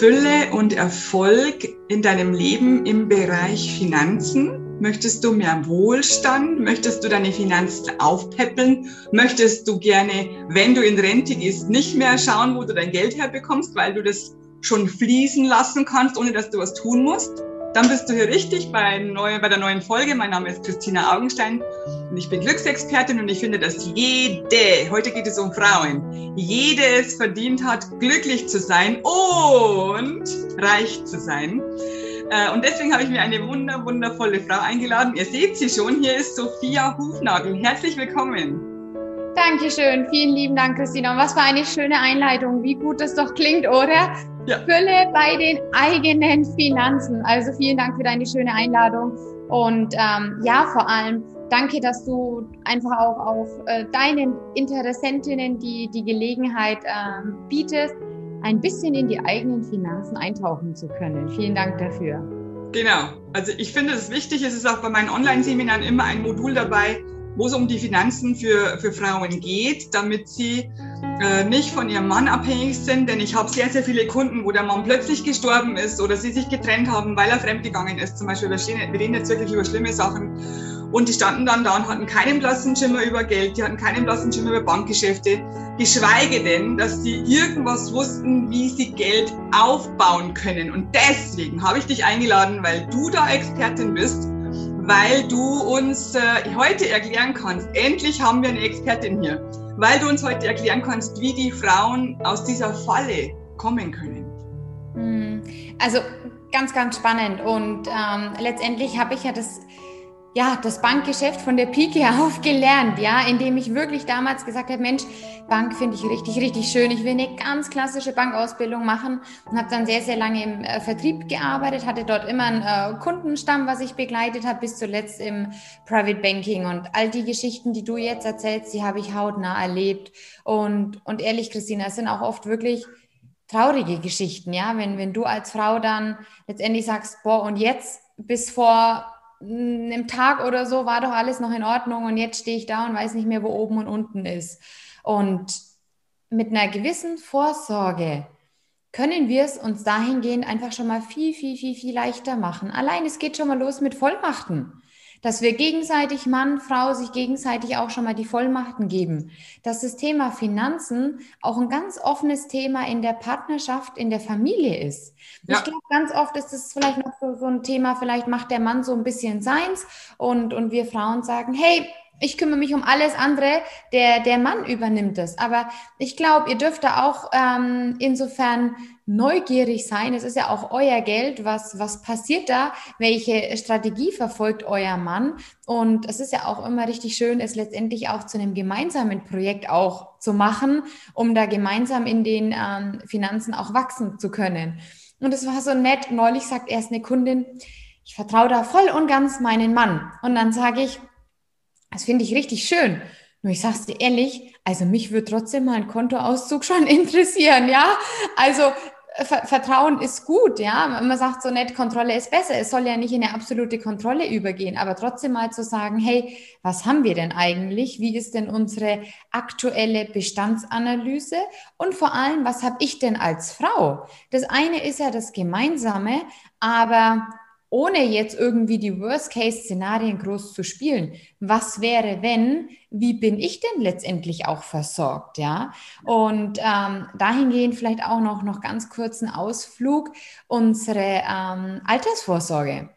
Fülle und Erfolg in deinem Leben im Bereich Finanzen? Möchtest du mehr Wohlstand? Möchtest du deine Finanzen aufpäppeln? Möchtest du gerne, wenn du in Rente gehst, nicht mehr schauen, wo du dein Geld herbekommst, weil du das schon fließen lassen kannst, ohne dass du was tun musst? Dann bist du hier richtig bei, neu, bei der neuen Folge. Mein Name ist Christina Augenstein und ich bin Glücksexpertin und ich finde, dass jede, heute geht es um Frauen, jede es verdient hat, glücklich zu sein und reich zu sein. Äh, und deswegen habe ich mir eine wunder, wundervolle Frau eingeladen. Ihr seht sie schon, hier ist Sophia Hufnagel. Herzlich willkommen. Dankeschön, vielen lieben Dank, Christina. Und was für eine schöne Einleitung. Wie gut das doch klingt, oder? Ja. Fülle bei den eigenen Finanzen. Also vielen Dank für deine schöne Einladung. Und ähm, ja, vor allem danke, dass du einfach auch auf äh, deinen Interessentinnen die, die Gelegenheit ähm, bietest, ein bisschen in die eigenen Finanzen eintauchen zu können. Vielen Dank dafür. Genau. Also ich finde es wichtig, es ist auch bei meinen Online-Seminaren immer ein Modul dabei, wo es um die Finanzen für, für Frauen geht, damit sie äh, nicht von ihrem Mann abhängig sind. Denn ich habe sehr, sehr viele Kunden, wo der Mann plötzlich gestorben ist oder sie sich getrennt haben, weil er fremdgegangen ist. Zum Beispiel, wir, reden jetzt wirklich über schlimme Sachen. Und die standen dann da und hatten keinen blassen Schimmer über Geld, die hatten keinen blassen Schimmer über Bankgeschäfte, geschweige denn, dass sie irgendwas wussten, wie sie Geld aufbauen können. Und deswegen habe ich dich eingeladen, weil du da Expertin bist weil du uns äh, heute erklären kannst, endlich haben wir eine Expertin hier, weil du uns heute erklären kannst, wie die Frauen aus dieser Falle kommen können. Hm. Also ganz, ganz spannend. Und ähm, letztendlich habe ich ja das ja, das Bankgeschäft von der Pike auf gelernt, ja, indem ich wirklich damals gesagt habe, Mensch, Bank finde ich richtig, richtig schön. Ich will eine ganz klassische Bankausbildung machen und habe dann sehr, sehr lange im äh, Vertrieb gearbeitet, hatte dort immer einen äh, Kundenstamm, was ich begleitet habe, bis zuletzt im Private Banking und all die Geschichten, die du jetzt erzählst, die habe ich hautnah erlebt. Und, und ehrlich, Christina, es sind auch oft wirklich traurige Geschichten, ja, wenn, wenn du als Frau dann letztendlich sagst, boah, und jetzt bis vor einem Tag oder so war doch alles noch in Ordnung und jetzt stehe ich da und weiß nicht mehr, wo oben und unten ist. Und mit einer gewissen Vorsorge können wir es uns dahingehend einfach schon mal viel, viel, viel, viel leichter machen. Allein es geht schon mal los mit Vollmachten dass wir gegenseitig Mann, Frau sich gegenseitig auch schon mal die Vollmachten geben, dass das Thema Finanzen auch ein ganz offenes Thema in der Partnerschaft, in der Familie ist. Ja. Ich glaube, ganz oft ist es vielleicht noch so, so ein Thema, vielleicht macht der Mann so ein bisschen seins und, und wir Frauen sagen, hey, ich kümmere mich um alles andere, der, der Mann übernimmt es. Aber ich glaube, ihr dürft da auch ähm, insofern neugierig sein. Es ist ja auch euer Geld. Was, was passiert da? Welche Strategie verfolgt euer Mann? Und es ist ja auch immer richtig schön, es letztendlich auch zu einem gemeinsamen Projekt auch zu machen, um da gemeinsam in den ähm, Finanzen auch wachsen zu können. Und es war so nett. Neulich sagt erst eine Kundin, ich vertraue da voll und ganz meinen Mann. Und dann sage ich, das finde ich richtig schön. Nur ich sag's dir ehrlich, also mich würde trotzdem mal ein Kontoauszug schon interessieren, ja? Also Vertrauen ist gut, ja. Man sagt so nett, Kontrolle ist besser. Es soll ja nicht in eine absolute Kontrolle übergehen, aber trotzdem mal zu sagen, hey, was haben wir denn eigentlich? Wie ist denn unsere aktuelle Bestandsanalyse? Und vor allem, was habe ich denn als Frau? Das eine ist ja das Gemeinsame, aber ohne jetzt irgendwie die Worst-Case-Szenarien groß zu spielen. Was wäre, wenn? Wie bin ich denn letztendlich auch versorgt? Ja, und ähm, dahingehend vielleicht auch noch, noch ganz kurzen Ausflug unsere ähm, Altersvorsorge.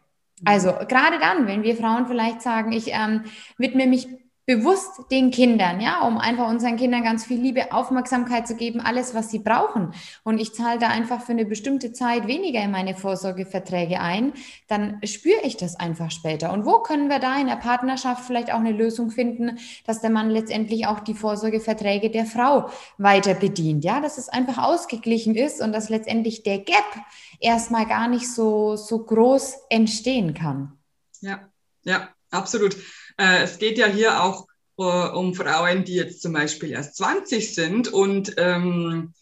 Also gerade dann, wenn wir Frauen vielleicht sagen, ich ähm, widme mich bewusst den Kindern, ja, um einfach unseren Kindern ganz viel Liebe, Aufmerksamkeit zu geben, alles, was sie brauchen. Und ich zahle da einfach für eine bestimmte Zeit weniger in meine Vorsorgeverträge ein, dann spüre ich das einfach später. Und wo können wir da in der Partnerschaft vielleicht auch eine Lösung finden, dass der Mann letztendlich auch die Vorsorgeverträge der Frau weiter bedient, ja, dass es einfach ausgeglichen ist und dass letztendlich der Gap erstmal gar nicht so, so groß entstehen kann. Ja, ja, absolut. Äh, es geht ja hier auch äh, um Frauen, die jetzt zum Beispiel erst 20 sind und ähm,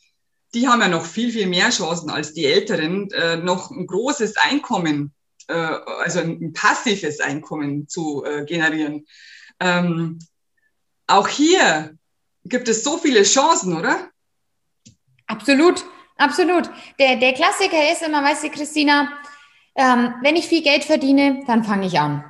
die haben ja noch viel, viel mehr Chancen als die Älteren, äh, noch ein großes Einkommen, äh, also ein, passives Einkommen zu äh, generieren. Ähm, auch hier gibt es so viele Chancen, oder? Absolut. Absolut. Der, der Klassiker ist immer, weißt du, Christina, ähm, wenn ich viel Geld verdiene, dann fange ich an.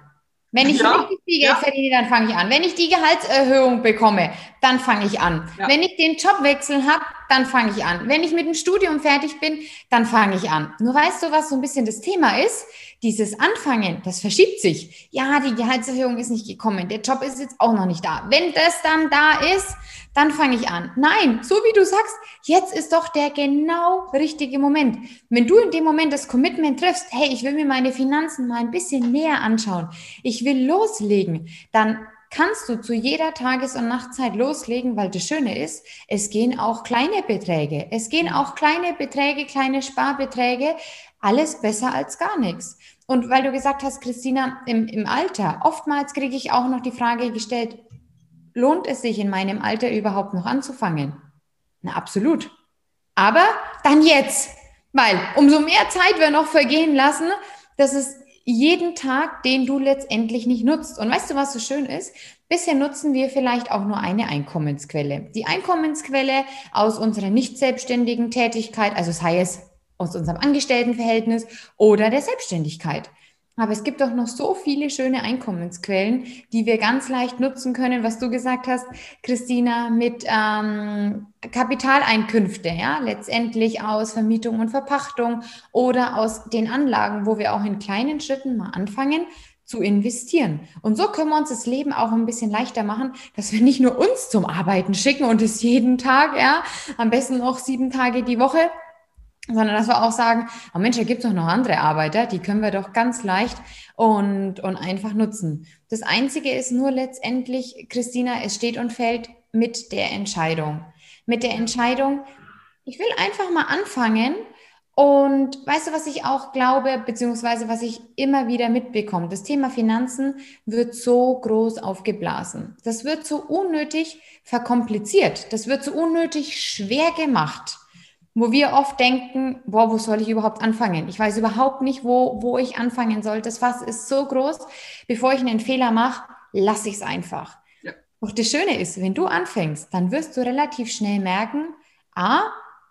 Wenn ich ja, richtig viel Geld ja. verdiene, dann fange ich an. Wenn ich die Gehaltserhöhung bekomme, dann fange ich an. Ja. Wenn ich den Jobwechsel habe, dann fange ich an. Wenn ich mit dem Studium fertig bin, dann fange ich an. Nur weißt du, was so ein bisschen das Thema ist? Dieses Anfangen, das verschiebt sich. Ja, die Gehaltserhöhung ist nicht gekommen. Der Job ist jetzt auch noch nicht da. Wenn das dann da ist, dann fange ich an. Nein, so wie du sagst, jetzt ist doch der genau richtige Moment. Wenn du in dem Moment das Commitment triffst, hey, ich will mir meine Finanzen mal ein bisschen näher anschauen, ich will loslegen, dann kannst du zu jeder Tages- und Nachtzeit loslegen, weil das Schöne ist, es gehen auch kleine Beträge. Es gehen auch kleine Beträge, kleine Sparbeträge. Alles besser als gar nichts. Und weil du gesagt hast, Christina, im, im Alter, oftmals kriege ich auch noch die Frage gestellt, lohnt es sich in meinem Alter überhaupt noch anzufangen? Na, absolut. Aber dann jetzt, weil umso mehr Zeit wir noch vergehen lassen, das ist jeden Tag, den du letztendlich nicht nutzt. Und weißt du, was so schön ist? Bisher nutzen wir vielleicht auch nur eine Einkommensquelle. Die Einkommensquelle aus unserer nicht selbstständigen Tätigkeit, also sei es aus unserem Angestelltenverhältnis oder der Selbstständigkeit. Aber es gibt doch noch so viele schöne Einkommensquellen, die wir ganz leicht nutzen können, was du gesagt hast, Christina, mit ähm, Kapitaleinkünfte, ja, letztendlich aus Vermietung und Verpachtung oder aus den Anlagen, wo wir auch in kleinen Schritten mal anfangen zu investieren. Und so können wir uns das Leben auch ein bisschen leichter machen, dass wir nicht nur uns zum Arbeiten schicken und es jeden Tag, ja, am besten noch sieben Tage die Woche, sondern dass wir auch sagen, oh Mensch, da gibt es doch noch andere Arbeiter, die können wir doch ganz leicht und, und einfach nutzen. Das Einzige ist nur letztendlich, Christina, es steht und fällt mit der Entscheidung. Mit der Entscheidung, ich will einfach mal anfangen und weißt du, was ich auch glaube, beziehungsweise was ich immer wieder mitbekomme? Das Thema Finanzen wird so groß aufgeblasen. Das wird so unnötig verkompliziert. Das wird so unnötig schwer gemacht wo wir oft denken, boah, wo soll ich überhaupt anfangen? Ich weiß überhaupt nicht, wo, wo ich anfangen soll. Das Fass ist so groß, bevor ich einen Fehler mache, lasse ich es einfach. Ja. Doch das Schöne ist, wenn du anfängst, dann wirst du relativ schnell merken, ah,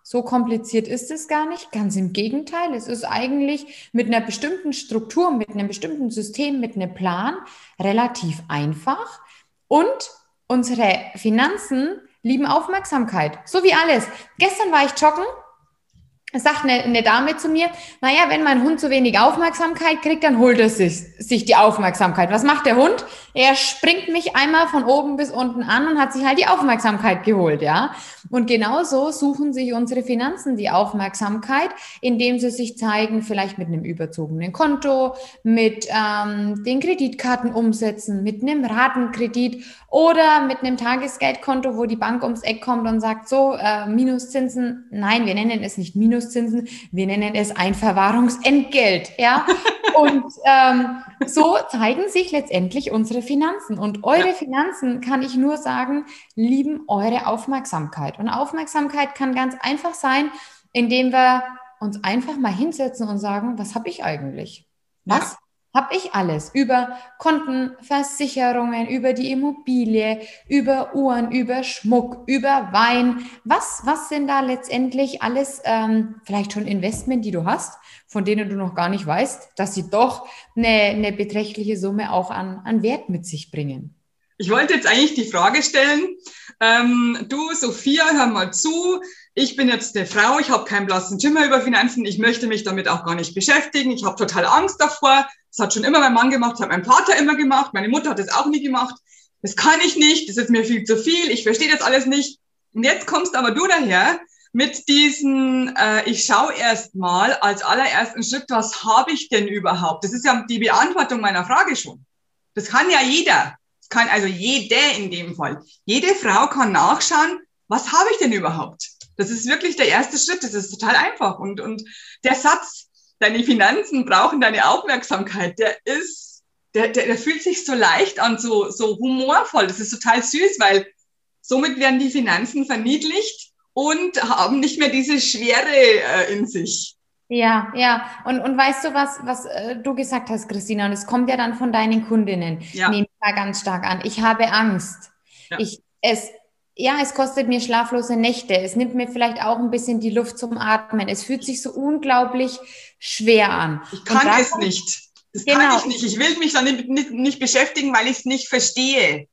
so kompliziert ist es gar nicht. Ganz im Gegenteil, es ist eigentlich mit einer bestimmten Struktur, mit einem bestimmten System, mit einem Plan relativ einfach. Und unsere Finanzen lieben Aufmerksamkeit. So wie alles. Gestern war ich joggen sagt eine, eine Dame zu mir, naja, wenn mein Hund zu wenig Aufmerksamkeit kriegt, dann holt er sich, sich die Aufmerksamkeit. Was macht der Hund? Er springt mich einmal von oben bis unten an und hat sich halt die Aufmerksamkeit geholt, ja. Und genauso suchen sich unsere Finanzen die Aufmerksamkeit, indem sie sich zeigen, vielleicht mit einem überzogenen Konto, mit ähm, den Kreditkarten umsetzen, mit einem Ratenkredit oder mit einem Tagesgeldkonto, wo die Bank ums Eck kommt und sagt, so, äh, Minuszinsen, nein, wir nennen es nicht Minus Minuszinsen, wir nennen es ein Verwahrungsentgelt. Ja? Und ähm, so zeigen sich letztendlich unsere Finanzen. Und eure ja. Finanzen, kann ich nur sagen, lieben eure Aufmerksamkeit. Und Aufmerksamkeit kann ganz einfach sein, indem wir uns einfach mal hinsetzen und sagen, was habe ich eigentlich? Was habe ich alles über Konten, Versicherungen, über die Immobilie, über Uhren, über Schmuck, über Wein. Was, was sind da letztendlich alles ähm, vielleicht schon Investment, die du hast, von denen du noch gar nicht weißt, dass sie doch eine, eine beträchtliche Summe auch an, an Wert mit sich bringen? Ich wollte jetzt eigentlich die Frage stellen, ähm, du Sophia, hör mal zu, ich bin jetzt eine Frau, ich habe keinen blassen Schimmer über Finanzen, ich möchte mich damit auch gar nicht beschäftigen, ich habe total Angst davor, das hat schon immer mein Mann gemacht, das hat mein Vater immer gemacht, meine Mutter hat das auch nie gemacht. Das kann ich nicht, das ist mir viel zu viel, ich verstehe das alles nicht. Und jetzt kommst aber du daher mit diesen, äh, ich schaue erst mal als allerersten Schritt, was habe ich denn überhaupt? Das ist ja die Beantwortung meiner Frage schon. Das kann ja jeder. Kann also jede in dem Fall. Jede Frau kann nachschauen, was habe ich denn überhaupt? Das ist wirklich der erste Schritt. Das ist total einfach. Und, und der Satz, deine Finanzen brauchen deine Aufmerksamkeit, der ist, der, der, der fühlt sich so leicht an, so, so humorvoll. Das ist total süß, weil somit werden die Finanzen verniedlicht und haben nicht mehr diese Schwere äh, in sich. Ja, ja. Und, und weißt du, was, was äh, du gesagt hast, Christina, und es kommt ja dann von deinen Kundinnen, ja. nehme ich mal ganz stark an. Ich habe Angst. Ja. Ich, es ja, es kostet mir schlaflose Nächte. Es nimmt mir vielleicht auch ein bisschen die Luft zum Atmen. Es fühlt sich so unglaublich schwer an. Ich kann es nicht. Das genau. kann ich nicht. Ich will mich damit nicht, nicht beschäftigen, weil ich es nicht verstehe.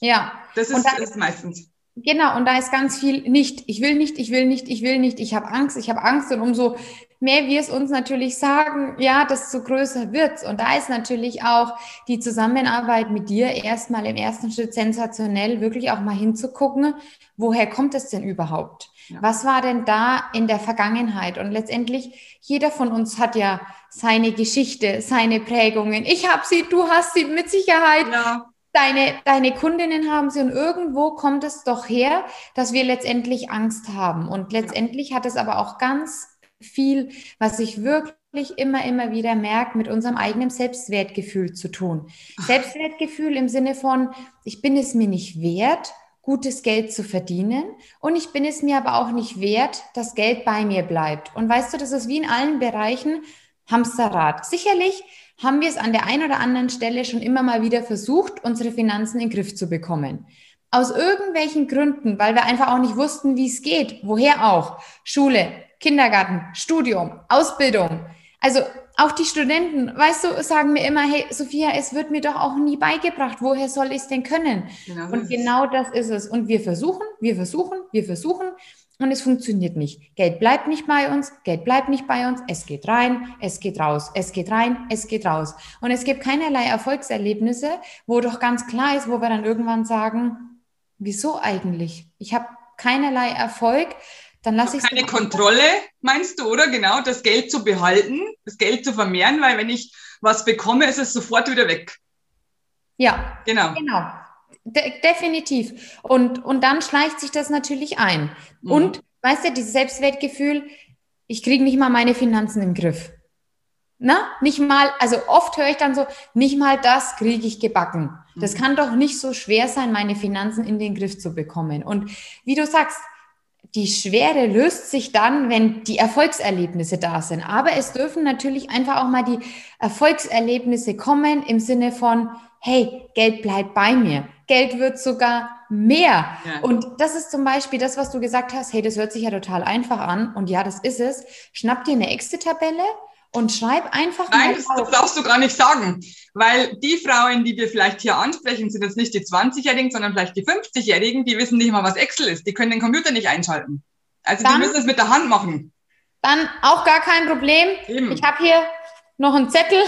Ja. Das ist, da, ist meistens. Genau, und da ist ganz viel nicht. Ich will nicht, ich will nicht, ich will nicht, ich habe Angst, ich habe Angst. Und umso mehr wir es uns natürlich sagen, ja, desto größer wird's. Und da ist natürlich auch die Zusammenarbeit mit dir erstmal im ersten Schritt sensationell, wirklich auch mal hinzugucken, woher kommt es denn überhaupt? Ja. Was war denn da in der Vergangenheit? Und letztendlich, jeder von uns hat ja seine Geschichte, seine Prägungen. Ich habe sie, du hast sie mit Sicherheit. Ja. Deine, deine Kundinnen haben sie und irgendwo kommt es doch her, dass wir letztendlich Angst haben. Und letztendlich hat es aber auch ganz viel, was ich wirklich immer, immer wieder merke, mit unserem eigenen Selbstwertgefühl zu tun. Selbstwertgefühl im Sinne von, ich bin es mir nicht wert, gutes Geld zu verdienen und ich bin es mir aber auch nicht wert, dass Geld bei mir bleibt. Und weißt du, das ist wie in allen Bereichen Hamsterrad. Sicherlich haben wir es an der einen oder anderen Stelle schon immer mal wieder versucht, unsere Finanzen in den Griff zu bekommen. Aus irgendwelchen Gründen, weil wir einfach auch nicht wussten, wie es geht. Woher auch? Schule, Kindergarten, Studium, Ausbildung. Also auch die Studenten, weißt du, sagen mir immer, hey, Sophia, es wird mir doch auch nie beigebracht. Woher soll ich es denn können? Genau und genau das ist es. Und wir versuchen, wir versuchen, wir versuchen und es funktioniert nicht. Geld bleibt nicht bei uns, Geld bleibt nicht bei uns, es geht rein, es geht raus, es geht rein, es geht raus. Und es gibt keinerlei Erfolgserlebnisse, wo doch ganz klar ist, wo wir dann irgendwann sagen, wieso eigentlich? Ich habe keinerlei Erfolg, dann lasse ich Keine Kontrolle, meinst du, oder? Genau, das Geld zu behalten, das Geld zu vermehren, weil wenn ich was bekomme, ist es sofort wieder weg. Ja, genau. Genau. De definitiv. Und, und dann schleicht sich das natürlich ein. Mhm. Und, weißt du, dieses Selbstwertgefühl, ich kriege nicht mal meine Finanzen im Griff. Na, nicht mal, also oft höre ich dann so, nicht mal das kriege ich gebacken. Das mhm. kann doch nicht so schwer sein, meine Finanzen in den Griff zu bekommen. Und wie du sagst, die Schwere löst sich dann, wenn die Erfolgserlebnisse da sind. Aber es dürfen natürlich einfach auch mal die Erfolgserlebnisse kommen im Sinne von, hey, Geld bleibt bei mir. Geld wird sogar mehr. Ja. Und das ist zum Beispiel das, was du gesagt hast, hey, das hört sich ja total einfach an. Und ja, das ist es. Schnapp dir eine Excel-Tabelle und schreib einfach Nein, mal. Nein, das darfst du gar nicht sagen. Weil die Frauen, die wir vielleicht hier ansprechen, sind jetzt nicht die 20-Jährigen, sondern vielleicht die 50-Jährigen, die wissen nicht mal, was Excel ist. Die können den Computer nicht einschalten. Also dann, die müssen es mit der Hand machen. Dann auch gar kein Problem. Eben. Ich habe hier noch einen Zettel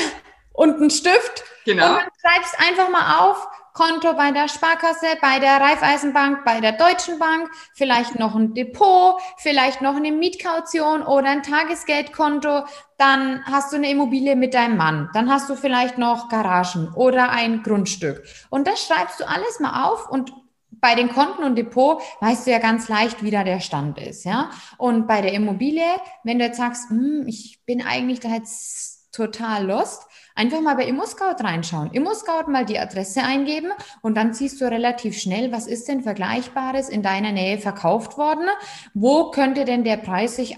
und einen Stift. Genau. Und dann schreibst einfach mal auf, Konto bei der Sparkasse, bei der Raiffeisenbank, bei der Deutschen Bank, vielleicht noch ein Depot, vielleicht noch eine Mietkaution oder ein Tagesgeldkonto. Dann hast du eine Immobilie mit deinem Mann. Dann hast du vielleicht noch Garagen oder ein Grundstück. Und das schreibst du alles mal auf und bei den Konten und Depot weißt du ja ganz leicht, wie da der Stand ist, ja. Und bei der Immobilie, wenn du jetzt sagst, hm, ich bin eigentlich da jetzt total lost, Einfach mal bei ImmoScout reinschauen. ImmoScout mal die Adresse eingeben und dann siehst du relativ schnell, was ist denn Vergleichbares in deiner Nähe verkauft worden? Wo könnte denn der Preis sich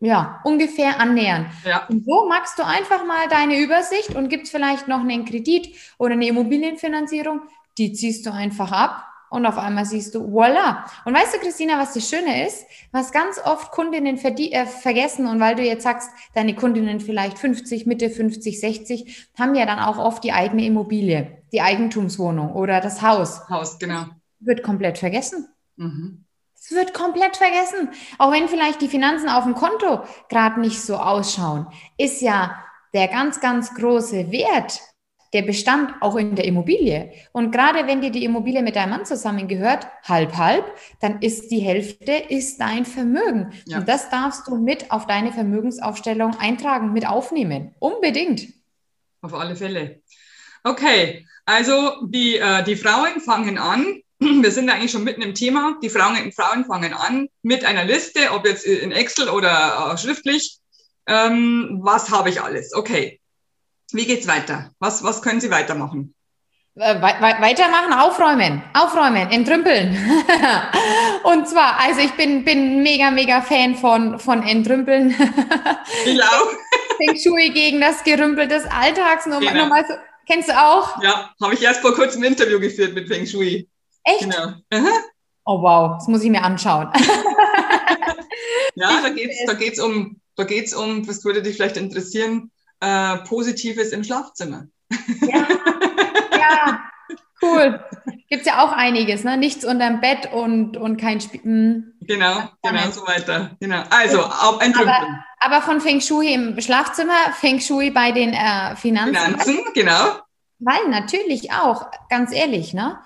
ja, ungefähr annähern. Ja. Und so machst du einfach mal deine Übersicht und gibt es vielleicht noch einen Kredit oder eine Immobilienfinanzierung, die ziehst du einfach ab und auf einmal siehst du, voila. Und weißt du, Christina, was das Schöne ist? Was ganz oft Kundinnen äh, vergessen und weil du jetzt sagst, deine Kundinnen vielleicht 50, Mitte 50, 60, haben ja dann auch oft die eigene Immobilie, die Eigentumswohnung oder das Haus. Haus, genau. Wird komplett vergessen. Mhm. Es wird komplett vergessen. Auch wenn vielleicht die Finanzen auf dem Konto gerade nicht so ausschauen, ist ja der ganz, ganz große Wert der Bestand auch in der Immobilie. Und gerade wenn dir die Immobilie mit deinem Mann zusammengehört, halb, halb, dann ist die Hälfte ist dein Vermögen. Ja. Und das darfst du mit auf deine Vermögensaufstellung eintragen, mit aufnehmen. Unbedingt. Auf alle Fälle. Okay, also die, äh, die Frauen fangen an. Wir sind eigentlich schon mitten im Thema. Die Frauen, Frauen fangen an mit einer Liste, ob jetzt in Excel oder äh, schriftlich. Ähm, was habe ich alles? Okay, wie geht's weiter? Was, was können Sie weitermachen? Äh, we weitermachen, aufräumen, aufräumen, entrümpeln. und zwar, also ich bin, bin mega, mega Fan von, von Entrümpeln. ich auch. Feng Shui gegen das Gerümpel des Alltags. Nur genau. mal so, kennst du auch? Ja, habe ich erst vor kurzem ein Interview geführt mit Feng Shui. Echt? Genau. Aha. Oh wow, das muss ich mir anschauen. ja, da geht es da geht's um, da geht's um, was würde dich vielleicht interessieren, äh, Positives im Schlafzimmer. Ja, ja cool. Gibt es ja auch einiges, ne? Nichts unterm Bett und, und kein Spiel. Hm. Genau, genau, so weiter. Genau. Also, auch entrümpeln. Aber, aber von Feng Shui im Schlafzimmer, Feng Shui bei den äh, Finanzen. Finanzen, genau. Weil natürlich auch, ganz ehrlich, ne?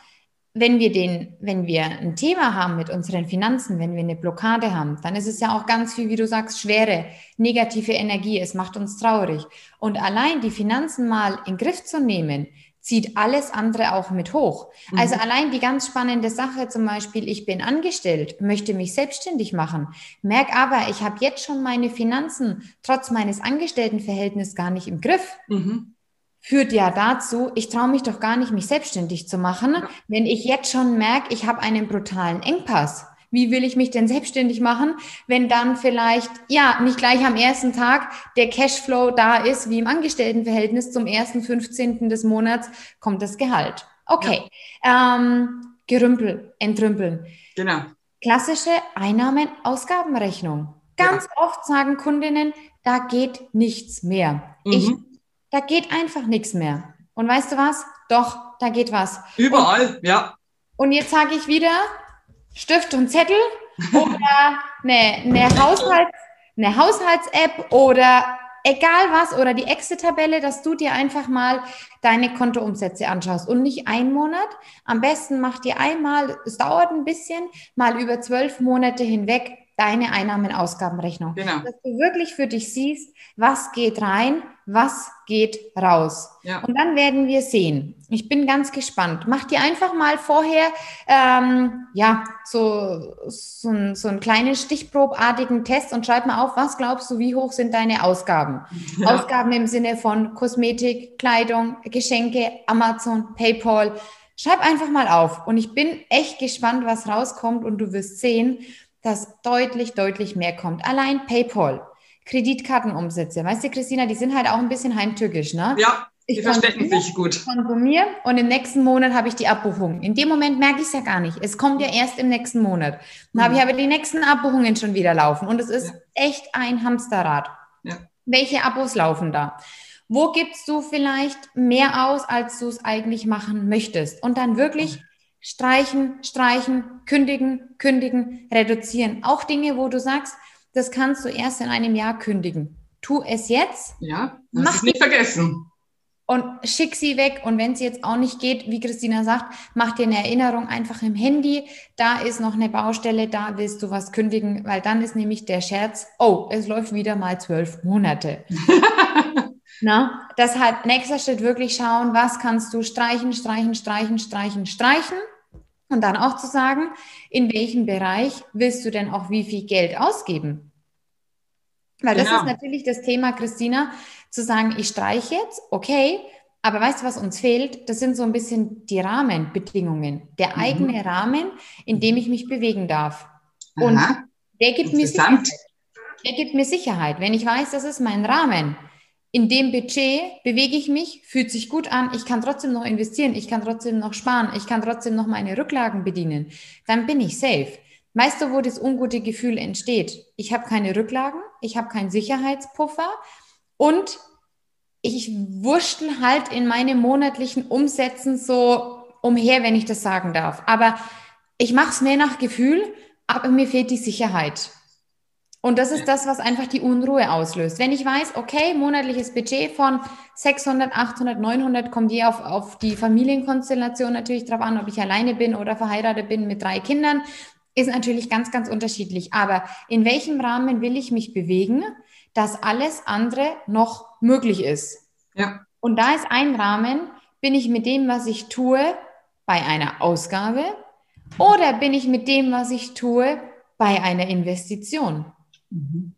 Wenn wir den, wenn wir ein Thema haben mit unseren Finanzen, wenn wir eine Blockade haben, dann ist es ja auch ganz viel, wie du sagst, schwere, negative Energie. Es macht uns traurig. Und allein die Finanzen mal in Griff zu nehmen, zieht alles andere auch mit hoch. Mhm. Also allein die ganz spannende Sache zum Beispiel, ich bin angestellt, möchte mich selbstständig machen, merk aber, ich habe jetzt schon meine Finanzen trotz meines Angestelltenverhältnisses gar nicht im Griff. Mhm führt ja dazu, ich traue mich doch gar nicht, mich selbstständig zu machen, wenn ich jetzt schon merke, ich habe einen brutalen Engpass. Wie will ich mich denn selbstständig machen, wenn dann vielleicht, ja, nicht gleich am ersten Tag der Cashflow da ist, wie im Angestelltenverhältnis zum ersten 15. des Monats kommt das Gehalt. Okay, ja. ähm, Gerümpel, entrümpeln. Genau. Klassische Einnahmen-Ausgabenrechnung. Ganz ja. oft sagen Kundinnen, da geht nichts mehr. Mhm. Ich da geht einfach nichts mehr. Und weißt du was? Doch, da geht was. Überall, und, ja. Und jetzt sage ich wieder, Stift und Zettel oder eine, eine, Haushalt, eine Haushalts-App oder egal was oder die Exit-Tabelle, dass du dir einfach mal deine Kontoumsätze anschaust und nicht ein Monat. Am besten mach dir einmal, es dauert ein bisschen, mal über zwölf Monate hinweg deine Einnahmen-Ausgabenrechnung. Genau. Dass du wirklich für dich siehst, was geht rein, was geht raus. Ja. Und dann werden wir sehen. Ich bin ganz gespannt. Mach dir einfach mal vorher ähm, ja so, so, ein, so einen kleinen stichprobartigen Test und schreib mal auf, was glaubst du, wie hoch sind deine Ausgaben? Ja. Ausgaben im Sinne von Kosmetik, Kleidung, Geschenke, Amazon, PayPal. Schreib einfach mal auf. Und ich bin echt gespannt, was rauskommt und du wirst sehen, dass deutlich, deutlich mehr kommt. Allein PayPal, Kreditkartenumsätze. Weißt du, Christina, die sind halt auch ein bisschen heimtückisch, ne? Ja, die ich verstecken sich gut. Konsumiere und im nächsten Monat habe ich die Abbuchung. In dem Moment merke ich es ja gar nicht. Es kommt ja erst im nächsten Monat. Dann mhm. habe ich aber die nächsten Abbuchungen schon wieder laufen. Und es ist ja. echt ein Hamsterrad. Ja. Welche Abos laufen da? Wo gibst du vielleicht mehr aus, als du es eigentlich machen möchtest? Und dann wirklich Streichen, streichen, kündigen, kündigen, reduzieren. Auch Dinge, wo du sagst, das kannst du erst in einem Jahr kündigen. Tu es jetzt. Ja, mach es nicht vergessen. Und schick sie weg. Und wenn es jetzt auch nicht geht, wie Christina sagt, mach dir eine Erinnerung einfach im Handy. Da ist noch eine Baustelle, da willst du was kündigen, weil dann ist nämlich der Scherz, oh, es läuft wieder mal zwölf Monate. Na, deshalb nächster Schritt wirklich schauen, was kannst du streichen, streichen, streichen, streichen, streichen und dann auch zu sagen, in welchem Bereich willst du denn auch wie viel Geld ausgeben? Weil das genau. ist natürlich das Thema, Christina, zu sagen, ich streiche jetzt, okay, aber weißt du, was uns fehlt? Das sind so ein bisschen die Rahmenbedingungen, der mhm. eigene Rahmen, in dem ich mich bewegen darf. Und Aha. der gibt mir Sicherheit. Der gibt mir Sicherheit. Wenn ich weiß, das ist mein Rahmen, in dem Budget bewege ich mich, fühlt sich gut an, ich kann trotzdem noch investieren, ich kann trotzdem noch sparen, ich kann trotzdem noch meine Rücklagen bedienen, dann bin ich safe. Weißt du, wo das ungute Gefühl entsteht? Ich habe keine Rücklagen, ich habe keinen Sicherheitspuffer und ich wurschtel halt in meinen monatlichen Umsätzen so umher, wenn ich das sagen darf. Aber ich mache es mehr nach Gefühl, aber mir fehlt die Sicherheit. Und das ist das, was einfach die Unruhe auslöst. Wenn ich weiß, okay, monatliches Budget von 600, 800, 900 kommt je auf, auf die Familienkonstellation natürlich drauf an, ob ich alleine bin oder verheiratet bin mit drei Kindern, ist natürlich ganz, ganz unterschiedlich. Aber in welchem Rahmen will ich mich bewegen, dass alles andere noch möglich ist? Ja. Und da ist ein Rahmen, bin ich mit dem, was ich tue, bei einer Ausgabe oder bin ich mit dem, was ich tue, bei einer Investition? Mhm.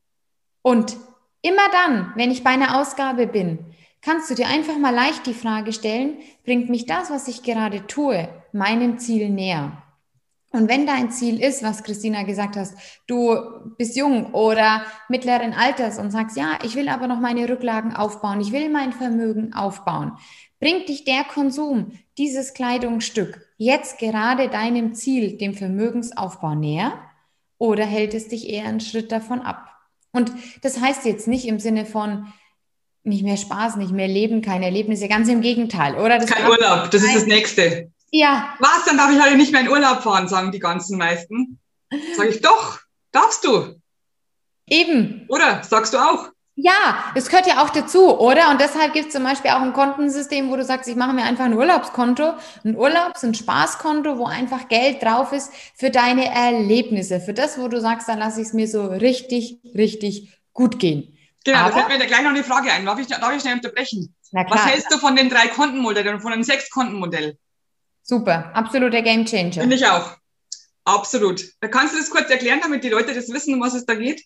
Und immer dann, wenn ich bei einer Ausgabe bin, kannst du dir einfach mal leicht die Frage stellen, bringt mich das, was ich gerade tue, meinem Ziel näher? Und wenn dein Ziel ist, was Christina gesagt hast, du bist jung oder mittleren Alters und sagst, ja, ich will aber noch meine Rücklagen aufbauen, ich will mein Vermögen aufbauen, bringt dich der Konsum, dieses Kleidungsstück jetzt gerade deinem Ziel, dem Vermögensaufbau näher oder hält es dich eher einen Schritt davon ab? Und das heißt jetzt nicht im Sinne von nicht mehr Spaß, nicht mehr Leben, keine Erlebnisse, ganz im Gegenteil, oder? Das Kein Urlaub, das ist das Nächste. Ja. Was, dann darf ich heute nicht mehr in Urlaub fahren, sagen die ganzen meisten. Sag ich doch, darfst du. Eben. Oder sagst du auch? Ja, das gehört ja auch dazu, oder? Und deshalb gibt es zum Beispiel auch ein Kontensystem, wo du sagst, ich mache mir einfach ein Urlaubskonto, ein Urlaubs-, ein Spaßkonto, wo einfach Geld drauf ist für deine Erlebnisse, für das, wo du sagst, dann lasse ich es mir so richtig, richtig gut gehen. Genau, Aber, da fällt mir gleich noch eine Frage ein. Darf ich, darf ich schnell unterbrechen? Na klar. Was hältst du von den drei Kontenmodellen und von dem Sechs-Kontenmodell? Super, absoluter Gamechanger. Finde ich auch. Absolut. Kannst du das kurz erklären, damit die Leute das wissen, um was es da geht?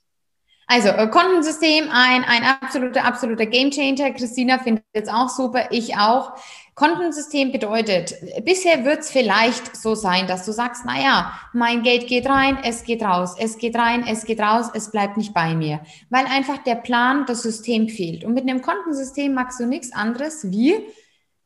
Also, äh, Kontensystem, ein, ein absoluter, absoluter Gamechanger. Christina findet es auch super, ich auch. Kontensystem bedeutet, bisher wird es vielleicht so sein, dass du sagst, naja, mein Geld geht rein, es geht raus, es geht rein, es geht raus, es bleibt nicht bei mir, weil einfach der Plan, das System fehlt. Und mit einem Kontensystem magst du nichts anderes wie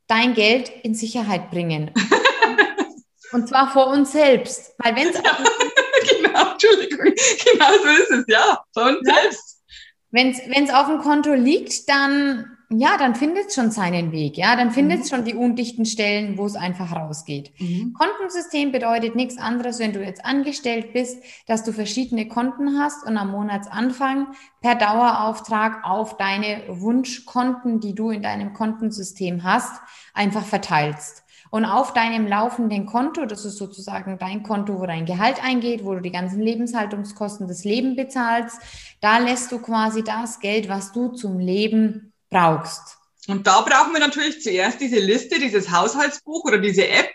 dein Geld in Sicherheit bringen. Und zwar vor uns selbst. Weil wenn es genau, Entschuldigung. Genau so ist es, ja. Von ja. selbst. Wenn es auf dem Konto liegt, dann ja, dann findet es schon seinen Weg, ja, dann findet es mhm. schon die undichten Stellen, wo es einfach rausgeht. Mhm. Kontensystem bedeutet nichts anderes, wenn du jetzt angestellt bist, dass du verschiedene Konten hast und am Monatsanfang per Dauerauftrag auf deine Wunschkonten, die du in deinem Kontensystem hast, einfach verteilst. Und auf deinem laufenden Konto, das ist sozusagen dein Konto, wo dein Gehalt eingeht, wo du die ganzen Lebenshaltungskosten des Lebens bezahlst, da lässt du quasi das Geld, was du zum Leben brauchst. Und da brauchen wir natürlich zuerst diese Liste, dieses Haushaltsbuch oder diese App,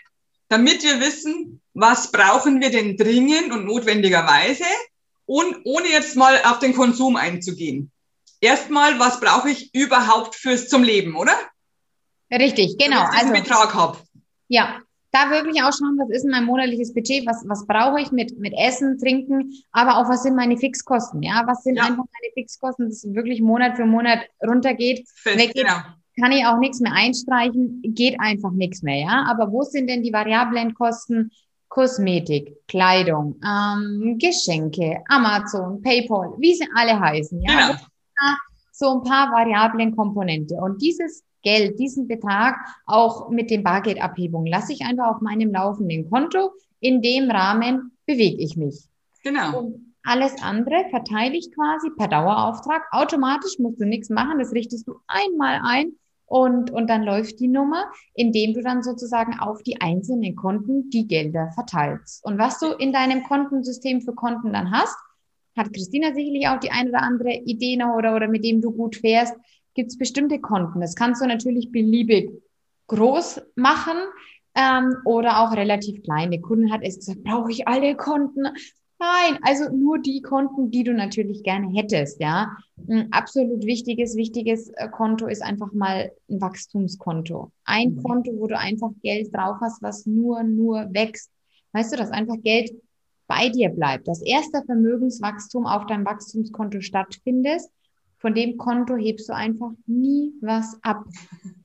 damit wir wissen, was brauchen wir denn dringend und notwendigerweise und ohne jetzt mal auf den Konsum einzugehen. Erstmal, was brauche ich überhaupt fürs zum Leben, oder? Richtig, genau. Damit ich also, Betrag habe. Ja, da wirklich auch schauen, was ist mein monatliches Budget, was, was brauche ich mit, mit Essen, Trinken, aber auch was sind meine Fixkosten, ja, was sind ja. einfach meine Fixkosten, dass es wirklich Monat für Monat runtergeht, Fest, weggeht, genau. kann ich auch nichts mehr einstreichen, geht einfach nichts mehr, ja, aber wo sind denn die variablen Kosten? Kosmetik, Kleidung, ähm, Geschenke, Amazon, PayPal, wie sie alle heißen, ja, genau. so ein paar variablen Komponente und dieses Geld, diesen Betrag auch mit den Bargeldabhebungen lasse ich einfach auf meinem laufenden Konto. In dem Rahmen bewege ich mich. Genau. Und alles andere verteile ich quasi per Dauerauftrag. Automatisch musst du nichts machen, das richtest du einmal ein und, und dann läuft die Nummer, indem du dann sozusagen auf die einzelnen Konten die Gelder verteilst. Und was du in deinem Kontensystem für Konten dann hast, hat Christina sicherlich auch die ein oder andere Idee noch oder, oder mit dem du gut fährst, gibt es bestimmte Konten. Das kannst du natürlich beliebig groß machen ähm, oder auch relativ kleine. Kunden hat es gesagt, brauche ich alle Konten? Nein, also nur die Konten, die du natürlich gerne hättest, ja. Ein absolut wichtiges, wichtiges äh, Konto ist einfach mal ein Wachstumskonto. Ein mhm. Konto, wo du einfach Geld drauf hast, was nur, nur wächst. Weißt du, dass einfach Geld bei dir bleibt, dass erster Vermögenswachstum auf deinem Wachstumskonto stattfindet von dem Konto hebst du einfach nie was ab.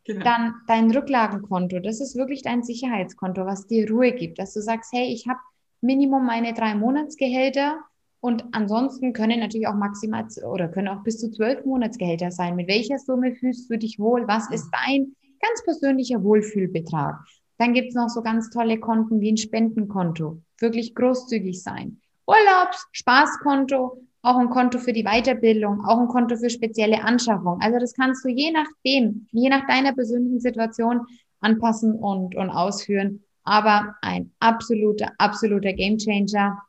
Genau. Dann dein Rücklagenkonto, das ist wirklich dein Sicherheitskonto, was dir Ruhe gibt, dass du sagst, hey, ich habe Minimum meine drei Monatsgehälter und ansonsten können natürlich auch maximal oder können auch bis zu zwölf Monatsgehälter sein. Mit welcher Summe fühlst du dich wohl? Was ist dein ganz persönlicher Wohlfühlbetrag? Dann gibt es noch so ganz tolle Konten wie ein Spendenkonto. Wirklich großzügig sein. Urlaubs, Spaßkonto, auch ein Konto für die Weiterbildung, auch ein Konto für spezielle Anschaffung. Also das kannst du je nachdem, je nach deiner persönlichen Situation anpassen und, und ausführen. Aber ein absoluter, absoluter Gamechanger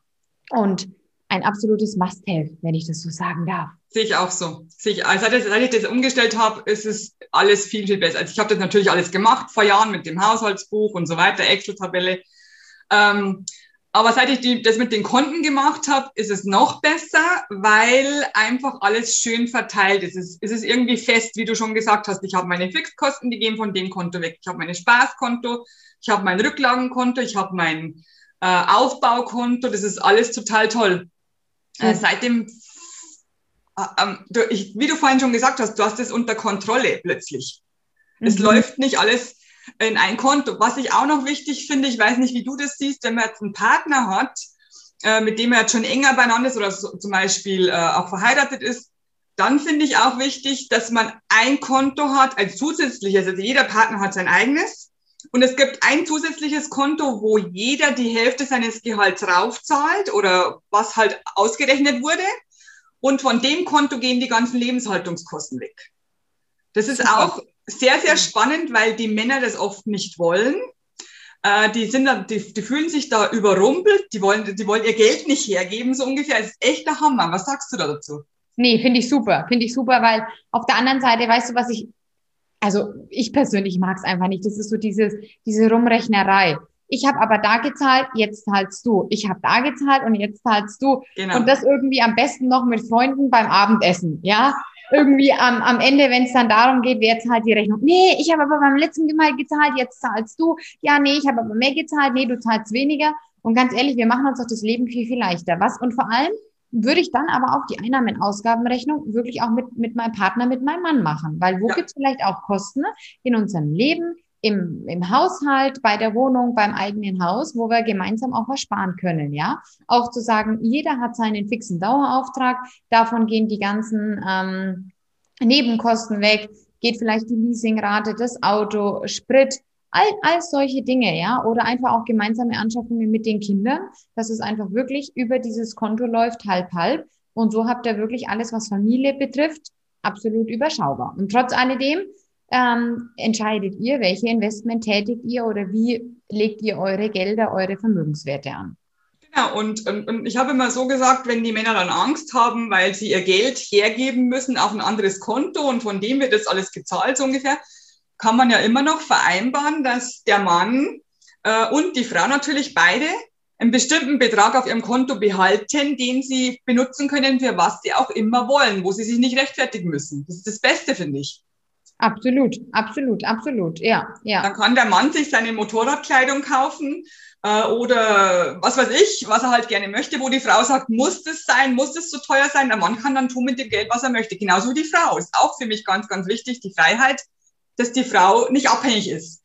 und ein absolutes Must-Have, wenn ich das so sagen darf. Sehe ich auch so. Sehe ich, also seit ich das umgestellt habe, ist es alles viel, viel besser. Also ich habe das natürlich alles gemacht vor Jahren mit dem Haushaltsbuch und so weiter, Excel-Tabelle. Ähm, aber seit ich die, das mit den Konten gemacht habe, ist es noch besser, weil einfach alles schön verteilt ist. Es, es ist irgendwie fest, wie du schon gesagt hast. Ich habe meine Fixkosten, die gehen von dem Konto weg. Ich habe mein Spaßkonto, ich habe mein Rücklagenkonto, ich habe mein äh, Aufbaukonto. Das ist alles total toll. Äh, seitdem, äh, ähm, du, ich, wie du vorhin schon gesagt hast, du hast es unter Kontrolle plötzlich. Mhm. Es läuft nicht alles in ein Konto. Was ich auch noch wichtig finde, ich weiß nicht, wie du das siehst, wenn man jetzt einen Partner hat, äh, mit dem er jetzt schon enger beieinander ist oder so, zum Beispiel äh, auch verheiratet ist, dann finde ich auch wichtig, dass man ein Konto hat als zusätzliches. Also jeder Partner hat sein eigenes. Und es gibt ein zusätzliches Konto, wo jeder die Hälfte seines Gehalts raufzahlt oder was halt ausgerechnet wurde. Und von dem Konto gehen die ganzen Lebenshaltungskosten weg. Das ist auch sehr, sehr spannend, weil die Männer das oft nicht wollen. Äh, die, sind da, die, die fühlen sich da überrumpelt, die wollen, die wollen ihr Geld nicht hergeben, so ungefähr. Das ist echt der Hammer. Was sagst du da dazu? Nee, finde ich super. Finde ich super, weil auf der anderen Seite, weißt du, was ich, also ich persönlich mag es einfach nicht. Das ist so dieses, diese Rumrechnerei. Ich habe aber da gezahlt, jetzt zahlst du. Ich habe da gezahlt und jetzt zahlst du. Genau. Und das irgendwie am besten noch mit Freunden beim Abendessen, ja? Irgendwie am, am Ende, wenn es dann darum geht, wer zahlt die Rechnung? Nee, ich habe aber beim letzten Mal gezahlt, jetzt zahlst du. Ja, nee, ich habe aber mehr gezahlt, nee, du zahlst weniger. Und ganz ehrlich, wir machen uns doch das Leben viel, viel leichter. Was? Und vor allem würde ich dann aber auch die Einnahmen-Ausgabenrechnung wirklich auch mit, mit meinem Partner, mit meinem Mann machen. Weil wo ja. gibt es vielleicht auch Kosten in unserem Leben, im, im Haushalt, bei der Wohnung, beim eigenen Haus, wo wir gemeinsam auch was sparen können, ja. Auch zu sagen, jeder hat seinen fixen Dauerauftrag, davon gehen die ganzen ähm, Nebenkosten weg, geht vielleicht die Leasingrate, das Auto, Sprit, all, all solche Dinge, ja, oder einfach auch gemeinsame Anschaffungen mit den Kindern, dass es einfach wirklich über dieses Konto läuft, halb, halb. Und so habt ihr wirklich alles, was Familie betrifft, absolut überschaubar. Und trotz alledem ähm, entscheidet ihr, welche Investment tätigt ihr oder wie legt ihr eure Gelder, eure Vermögenswerte an? Genau, und, und, ich habe immer so gesagt, wenn die Männer dann Angst haben, weil sie ihr Geld hergeben müssen auf ein anderes Konto und von dem wird das alles gezahlt, so ungefähr, kann man ja immer noch vereinbaren, dass der Mann äh, und die Frau natürlich beide einen bestimmten Betrag auf ihrem Konto behalten, den sie benutzen können, für was sie auch immer wollen, wo sie sich nicht rechtfertigen müssen. Das ist das Beste, finde ich. Absolut, absolut, absolut, ja, ja. Dann kann der Mann sich seine Motorradkleidung kaufen äh, oder was weiß ich, was er halt gerne möchte, wo die Frau sagt, muss das sein, muss das so teuer sein. Der Mann kann dann tun mit dem Geld, was er möchte. Genauso wie die Frau. Ist auch für mich ganz, ganz wichtig, die Freiheit, dass die Frau nicht abhängig ist.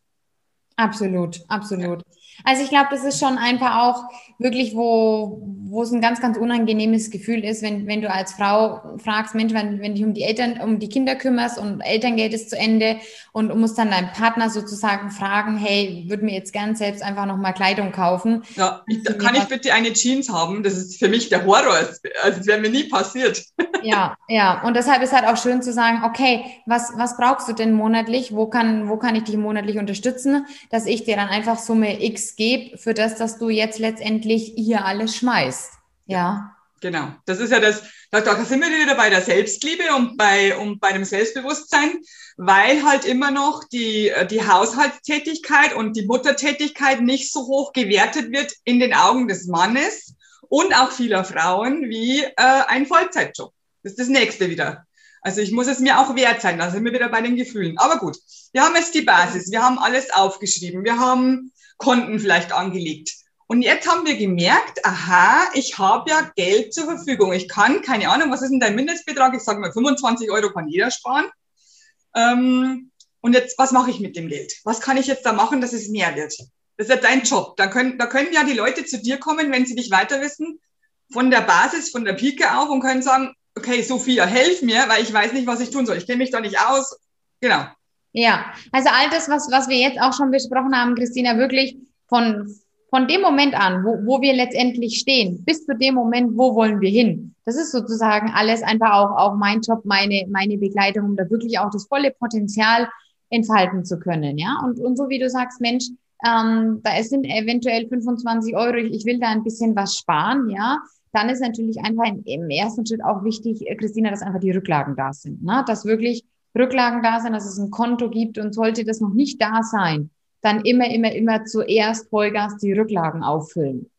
Absolut, absolut. Ja. Also ich glaube, das ist schon einfach auch wirklich, wo, wo es ein ganz, ganz unangenehmes Gefühl ist, wenn, wenn du als Frau fragst, Mensch, wenn, wenn dich um die Eltern, um die Kinder kümmerst und Elterngeld ist zu Ende und du musst dann deinen Partner sozusagen fragen, hey, würde mir jetzt gern selbst einfach nochmal Kleidung kaufen. Ja, ich, kann ich bitte eine Jeans haben? Das ist für mich der Horror. Also das wäre mir nie passiert. Ja, ja. Und deshalb ist halt auch schön zu sagen, okay, was, was brauchst du denn monatlich? Wo kann, wo kann ich dich monatlich unterstützen, dass ich dir dann einfach Summe X gebe für das, dass du jetzt letztendlich hier alles schmeißt. Ja. Genau. Das ist ja das, da, da sind wir wieder bei der Selbstliebe und bei, und bei dem Selbstbewusstsein, weil halt immer noch die, die Haushaltstätigkeit und die Muttertätigkeit nicht so hoch gewertet wird in den Augen des Mannes und auch vieler Frauen wie äh, ein Vollzeitjob. Das ist das nächste wieder. Also ich muss es mir auch wert sein. Da sind wir wieder bei den Gefühlen. Aber gut, wir haben jetzt die Basis. Wir haben alles aufgeschrieben. Wir haben Konten vielleicht angelegt. Und jetzt haben wir gemerkt, aha, ich habe ja Geld zur Verfügung. Ich kann, keine Ahnung, was ist denn dein Mindestbetrag? Ich sage mal, 25 Euro kann jeder sparen. Ähm, und jetzt, was mache ich mit dem Geld? Was kann ich jetzt da machen, dass es mehr wird? Das ist ja dein Job. Da können, da können ja die Leute zu dir kommen, wenn sie dich weiter wissen, von der Basis, von der Pike auf und können sagen, okay, Sophia, helf mir, weil ich weiß nicht, was ich tun soll. Ich kenne mich da nicht aus. Genau. Ja, also all das, was, was wir jetzt auch schon besprochen haben, Christina, wirklich von, von dem Moment an, wo, wo wir letztendlich stehen, bis zu dem Moment, wo wollen wir hin. Das ist sozusagen alles einfach auch, auch mein Job, meine, meine Begleitung, um da wirklich auch das volle Potenzial entfalten zu können. Ja, und, und so wie du sagst, Mensch, ähm, da sind eventuell 25 Euro, ich will da ein bisschen was sparen, ja, dann ist natürlich einfach im ersten Schritt auch wichtig, Christina, dass einfach die Rücklagen da sind. Ne? Dass wirklich Rücklagen da sind, dass es ein Konto gibt und sollte das noch nicht da sein, dann immer, immer, immer zuerst Vollgas die Rücklagen auffüllen.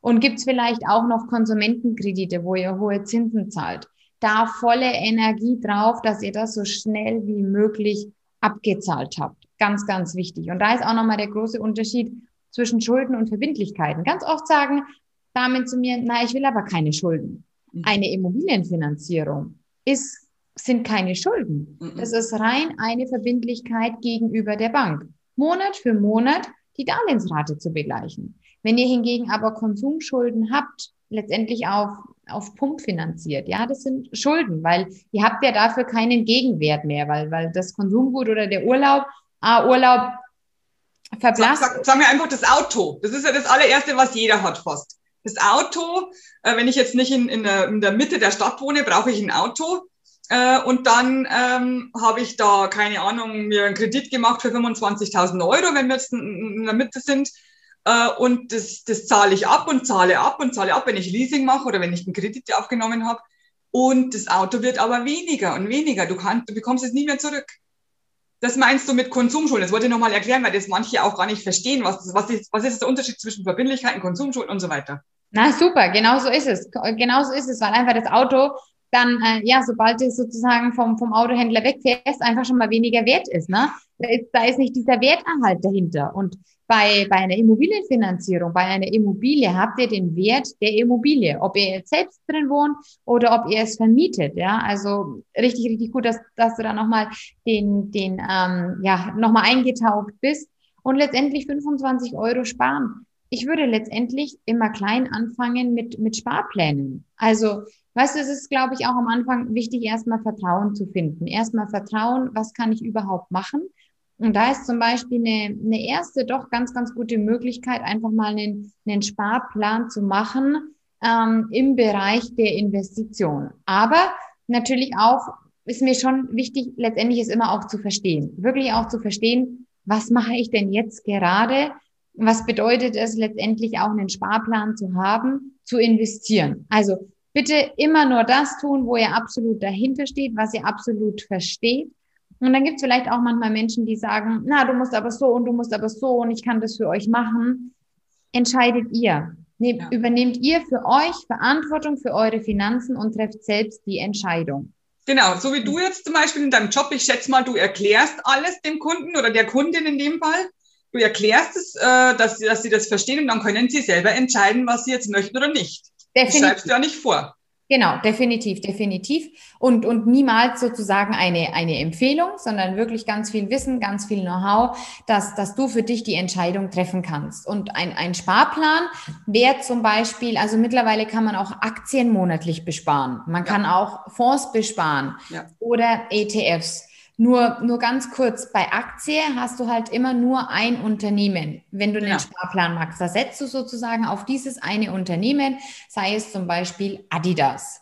Und gibt es vielleicht auch noch Konsumentenkredite, wo ihr hohe Zinsen zahlt? Da volle Energie drauf, dass ihr das so schnell wie möglich abgezahlt habt. Ganz, ganz wichtig. Und da ist auch nochmal der große Unterschied zwischen Schulden und Verbindlichkeiten. Ganz oft sagen Damen zu mir, na, ich will aber keine Schulden. Mhm. Eine Immobilienfinanzierung ist sind keine Schulden. Mhm. Das ist rein eine Verbindlichkeit gegenüber der Bank. Monat für Monat die Darlehensrate zu begleichen. Wenn ihr hingegen aber Konsumschulden habt, letztendlich auf, auf Pump finanziert, ja, das sind Schulden, weil ihr habt ja dafür keinen Gegenwert mehr, weil, weil das Konsumgut oder der Urlaub, ah, Urlaub verblasst. Sag, sag, sag mir einfach das Auto. Das ist ja das allererste, was jeder hat fast. Das Auto, äh, wenn ich jetzt nicht in, in, der, in der Mitte der Stadt wohne, brauche ich ein Auto. Äh, und dann ähm, habe ich da, keine Ahnung, mir einen Kredit gemacht für 25.000 Euro, wenn wir jetzt in, der Mitte sind. Äh, und das, das zahle ich ab und zahle ab und zahle ab, wenn ich Leasing mache oder wenn ich einen Kredit aufgenommen habe. Und das Auto wird aber weniger und weniger. Du, kannst, du bekommst es nie mehr zurück. Das meinst du mit Konsumschulden? Das wollte ich nochmal erklären, weil das manche auch gar nicht verstehen. Was, was, ist, was ist der Unterschied zwischen Verbindlichkeiten, Konsumschulden und so weiter? Na super, genau so ist es. Genau so ist es, weil einfach das Auto dann, äh, ja, sobald du sozusagen vom, vom Autohändler wegfährst, einfach schon mal weniger wert ist. Ne? Da, ist, da ist nicht dieser Werterhalt dahinter. Und bei, bei einer Immobilienfinanzierung, bei einer Immobilie habt ihr den Wert der Immobilie, ob ihr jetzt selbst drin wohnt oder ob ihr es vermietet. Ja, also richtig, richtig gut, dass, dass du da nochmal den, den, ähm, ja, nochmal eingetaucht bist und letztendlich 25 Euro sparen. Ich würde letztendlich immer klein anfangen mit, mit Sparplänen. Also Weißt du, es ist, glaube ich, auch am Anfang wichtig, erstmal Vertrauen zu finden. Erstmal Vertrauen, was kann ich überhaupt machen? Und da ist zum Beispiel eine, eine erste doch ganz, ganz gute Möglichkeit, einfach mal einen, einen Sparplan zu machen ähm, im Bereich der Investition. Aber natürlich auch ist mir schon wichtig, letztendlich ist immer auch zu verstehen. Wirklich auch zu verstehen, was mache ich denn jetzt gerade? Was bedeutet es letztendlich auch einen Sparplan zu haben, zu investieren? Also Bitte immer nur das tun, wo ihr absolut dahinter steht, was ihr absolut versteht. Und dann gibt es vielleicht auch manchmal Menschen, die sagen, na, du musst aber so und du musst aber so und ich kann das für euch machen. Entscheidet ihr. Nehmt, ja. Übernehmt ihr für euch Verantwortung für eure Finanzen und trefft selbst die Entscheidung. Genau, so wie du jetzt zum Beispiel in deinem Job, ich schätze mal, du erklärst alles dem Kunden oder der Kundin in dem Fall. Du erklärst es, äh, dass, dass sie das verstehen und dann können sie selber entscheiden, was sie jetzt möchten oder nicht. Definitiv. Schreibst du ja nicht vor. Genau, definitiv, definitiv. Und, und niemals sozusagen eine, eine Empfehlung, sondern wirklich ganz viel Wissen, ganz viel Know-how, dass, dass du für dich die Entscheidung treffen kannst. Und ein, ein Sparplan wäre zum Beispiel, also mittlerweile kann man auch Aktien monatlich besparen. Man kann auch Fonds besparen ja. oder ETFs. Nur, nur ganz kurz, bei Aktie hast du halt immer nur ein Unternehmen. Wenn du einen ja. Sparplan machst, da setzt du sozusagen auf dieses eine Unternehmen, sei es zum Beispiel Adidas.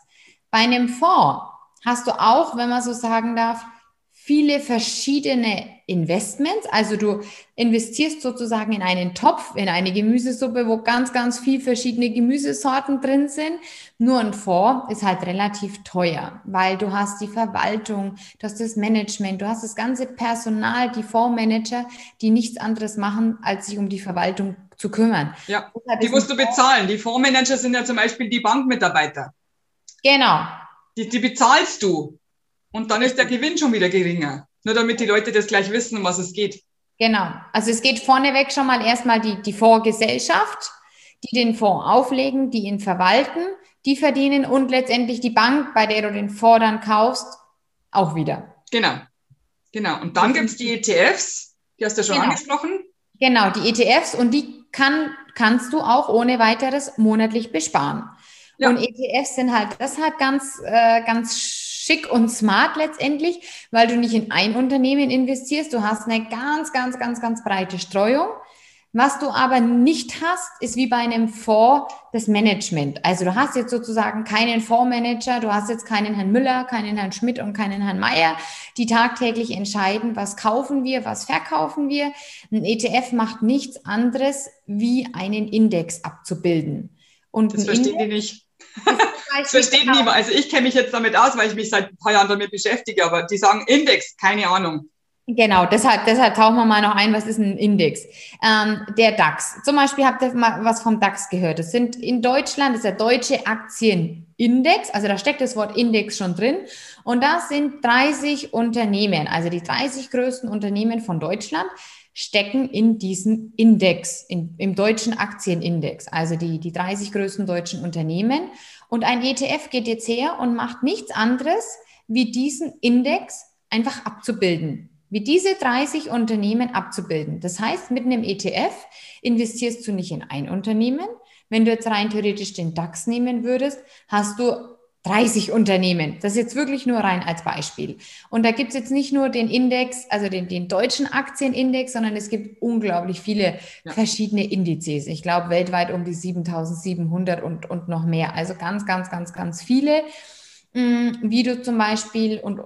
Bei einem Fonds hast du auch, wenn man so sagen darf, viele verschiedene Investments. Also du investierst sozusagen in einen Topf, in eine Gemüsesuppe, wo ganz, ganz viel verschiedene Gemüsesorten drin sind. Nur ein Fonds ist halt relativ teuer, weil du hast die Verwaltung, du hast das Management, du hast das ganze Personal, die Fondsmanager, die nichts anderes machen, als sich um die Verwaltung zu kümmern. Ja, die musst du bezahlen. Die Fondsmanager sind ja zum Beispiel die Bankmitarbeiter. Genau. Die, die bezahlst du. Und dann ist der Gewinn schon wieder geringer. Nur damit die Leute das gleich wissen, um was es geht. Genau. Also es geht vorneweg schon mal erstmal die, die Fondsgesellschaft, die den Fonds auflegen, die ihn verwalten, die verdienen und letztendlich die Bank, bei der du den Fonds dann kaufst, auch wieder. Genau. Genau. Und dann gibt es die ETFs, die hast du schon genau. angesprochen. Genau, die ETFs und die kann, kannst du auch ohne weiteres monatlich besparen. Ja. Und ETFs sind halt deshalb ganz, äh, ganz schick und smart letztendlich, weil du nicht in ein Unternehmen investierst. Du hast eine ganz, ganz, ganz, ganz breite Streuung. Was du aber nicht hast, ist wie bei einem Fonds das Management. Also du hast jetzt sozusagen keinen Fondsmanager, du hast jetzt keinen Herrn Müller, keinen Herrn Schmidt und keinen Herrn Meier, die tagtäglich entscheiden, was kaufen wir, was verkaufen wir. Ein ETF macht nichts anderes, wie einen Index abzubilden. Und das verstehen die nicht. Das versteht niemand. Also ich kenne mich jetzt damit aus, weil ich mich seit ein paar Jahren damit beschäftige, aber die sagen Index, keine Ahnung. Genau, deshalb, deshalb tauchen wir mal noch ein, was ist ein Index? Ähm, der DAX. Zum Beispiel habt ihr mal was vom DAX gehört. Das sind in Deutschland, das ist der Deutsche Aktienindex, also da steckt das Wort Index schon drin. Und da sind 30 Unternehmen, also die 30 größten Unternehmen von Deutschland, stecken in diesem Index, in, im deutschen Aktienindex, also die, die 30 größten deutschen Unternehmen. Und ein ETF geht jetzt her und macht nichts anderes, wie diesen Index einfach abzubilden. wie diese 30 Unternehmen abzubilden. Das heißt, mit einem ETF investierst du nicht in ein Unternehmen. Wenn du jetzt rein theoretisch den DAX nehmen würdest, hast du 30 Unternehmen. Das ist jetzt wirklich nur rein als Beispiel. Und da gibt es jetzt nicht nur den Index, also den, den deutschen Aktienindex, sondern es gibt unglaublich viele ja. verschiedene Indizes. Ich glaube weltweit um die 7700 und, und noch mehr. Also ganz, ganz, ganz, ganz viele, mm, wie du zum Beispiel und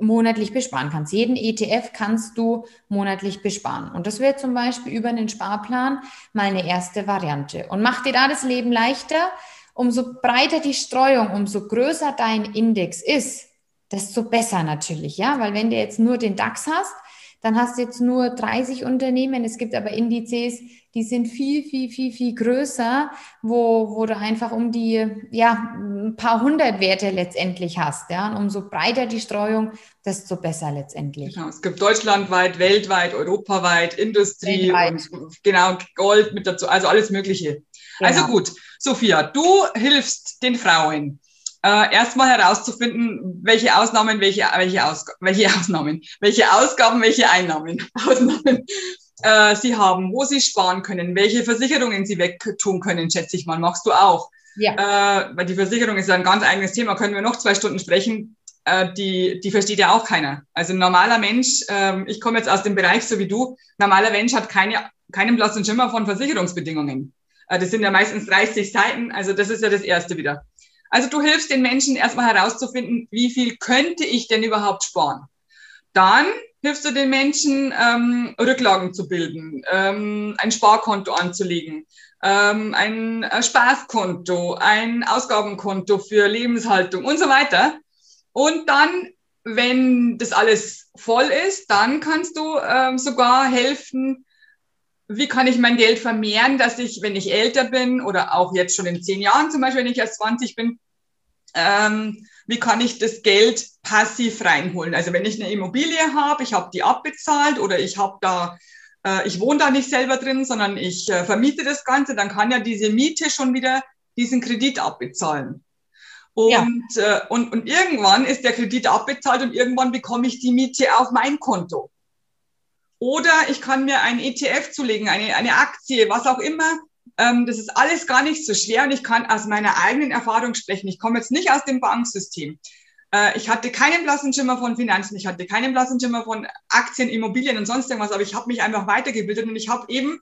monatlich besparen kannst. Jeden ETF kannst du monatlich besparen. Und das wäre zum Beispiel über einen Sparplan mal eine erste Variante. Und macht dir da das Leben leichter, umso breiter die Streuung, umso größer dein Index ist, desto besser natürlich, ja, weil wenn du jetzt nur den DAX hast, dann hast du jetzt nur 30 Unternehmen. Es gibt aber Indizes, die sind viel, viel, viel, viel größer, wo, wo du einfach um die, ja, ein paar hundert Werte letztendlich hast. Ja, und umso breiter die Streuung, desto besser letztendlich. Genau, es gibt deutschlandweit, weltweit, europaweit, Industrie weltweit. und genau Gold mit dazu, also alles Mögliche. Genau. Also gut, Sophia, du hilfst den Frauen äh, erstmal herauszufinden, welche Ausnahmen, welche, welche, Ausg welche Ausnahmen, welche Ausgaben, welche Einnahmen, Ausnahmen äh, sie haben, wo sie sparen können, welche Versicherungen sie wegtun können, schätze ich mal. Machst du auch. Ja. Äh, weil die Versicherung ist ja ein ganz eigenes Thema, können wir noch zwei Stunden sprechen. Äh, die, die versteht ja auch keiner. Also ein normaler Mensch, äh, ich komme jetzt aus dem Bereich so wie du, normaler Mensch hat keine, keinen blassen Schimmer von Versicherungsbedingungen. Äh, das sind ja meistens 30 Seiten, also das ist ja das Erste wieder. Also du hilfst den Menschen erstmal herauszufinden, wie viel könnte ich denn überhaupt sparen. Dann hilfst du den Menschen, ähm, Rücklagen zu bilden, ähm, ein Sparkonto anzulegen, ähm, ein äh, Spaßkonto, ein Ausgabenkonto für Lebenshaltung und so weiter. Und dann, wenn das alles voll ist, dann kannst du ähm, sogar helfen, wie kann ich mein Geld vermehren, dass ich, wenn ich älter bin oder auch jetzt schon in zehn Jahren zum Beispiel, wenn ich erst 20 bin, ähm, wie kann ich das Geld passiv reinholen? Also wenn ich eine Immobilie habe, ich habe die abbezahlt oder ich habe da, äh, ich wohne da nicht selber drin, sondern ich äh, vermiete das Ganze, dann kann ja diese Miete schon wieder diesen Kredit abbezahlen. Und, ja. äh, und, und irgendwann ist der Kredit abbezahlt und irgendwann bekomme ich die Miete auf mein Konto. Oder ich kann mir ein ETF zulegen, eine, eine Aktie, was auch immer. Ähm, das ist alles gar nicht so schwer und ich kann aus meiner eigenen Erfahrung sprechen. Ich komme jetzt nicht aus dem Banksystem. Äh, ich hatte keinen blassen Schimmer von Finanzen, ich hatte keinen blassen Schimmer von Aktien, Immobilien und sonst irgendwas, aber ich habe mich einfach weitergebildet und ich habe eben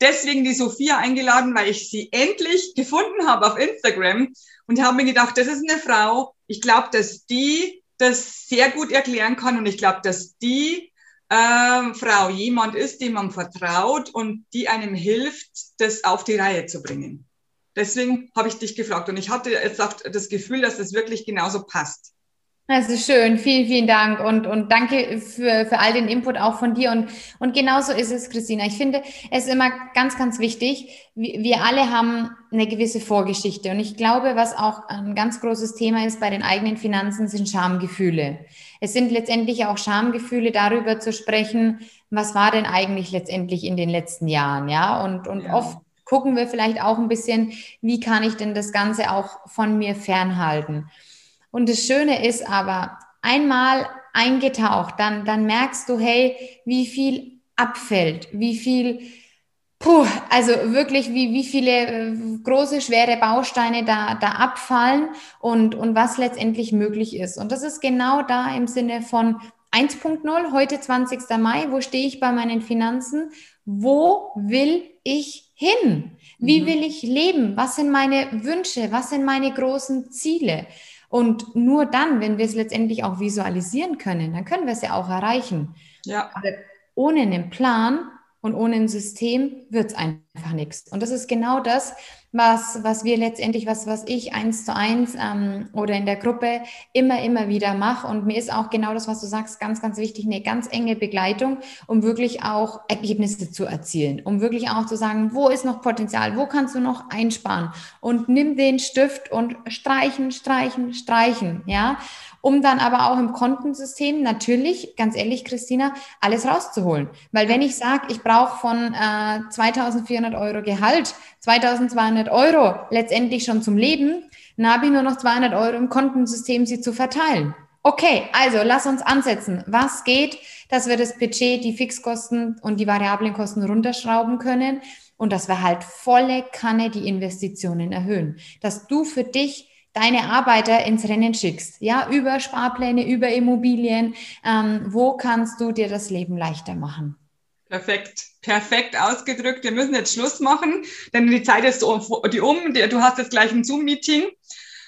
deswegen die Sophia eingeladen, weil ich sie endlich gefunden habe auf Instagram und habe mir gedacht, das ist eine Frau, ich glaube, dass die das sehr gut erklären kann und ich glaube, dass die ähm, Frau jemand ist, dem man vertraut und die einem hilft, das auf die Reihe zu bringen. Deswegen habe ich dich gefragt und ich hatte jetzt auch das Gefühl, dass das wirklich genauso passt. Das ist schön. Vielen, vielen Dank und, und danke für, für all den Input auch von dir. Und, und genauso ist es, Christina. Ich finde es immer ganz, ganz wichtig. Wir alle haben eine gewisse Vorgeschichte. Und ich glaube, was auch ein ganz großes Thema ist bei den eigenen Finanzen, sind Schamgefühle. Es sind letztendlich auch Schamgefühle darüber zu sprechen, was war denn eigentlich letztendlich in den letzten Jahren, ja? Und, und ja. oft gucken wir vielleicht auch ein bisschen, wie kann ich denn das Ganze auch von mir fernhalten? Und das Schöne ist aber, einmal eingetaucht, dann, dann merkst du, hey, wie viel abfällt, wie viel, puh, also wirklich, wie, wie viele äh, große, schwere Bausteine da, da abfallen und, und was letztendlich möglich ist. Und das ist genau da im Sinne von 1.0, heute 20. Mai, wo stehe ich bei meinen Finanzen? Wo will ich hin? Wie mhm. will ich leben? Was sind meine Wünsche? Was sind meine großen Ziele? Und nur dann, wenn wir es letztendlich auch visualisieren können, dann können wir es ja auch erreichen. Ja. Aber ohne einen Plan und ohne ein System wird es einfach nichts. Und das ist genau das, was, was wir letztendlich, was, was ich eins zu eins ähm, oder in der Gruppe immer, immer wieder mache. Und mir ist auch genau das, was du sagst, ganz, ganz wichtig, eine ganz enge Begleitung, um wirklich auch Ergebnisse zu erzielen, um wirklich auch zu sagen, wo ist noch Potenzial, wo kannst du noch einsparen und nimm den Stift und streichen, streichen, streichen, ja um dann aber auch im Kontensystem natürlich, ganz ehrlich, Christina, alles rauszuholen. Weil wenn ich sage, ich brauche von äh, 2400 Euro Gehalt 2200 Euro letztendlich schon zum Leben, dann habe ich nur noch 200 Euro im Kontensystem, sie zu verteilen. Okay, also lass uns ansetzen. Was geht, dass wir das Budget, die Fixkosten und die variablen Kosten runterschrauben können und dass wir halt volle Kanne die Investitionen erhöhen. Dass du für dich deine Arbeiter ins Rennen schickst, ja, über Sparpläne, über Immobilien. Ähm, wo kannst du dir das Leben leichter machen? Perfekt, perfekt ausgedrückt. Wir müssen jetzt Schluss machen, denn die Zeit ist die um. Du hast jetzt gleich ein Zoom-Meeting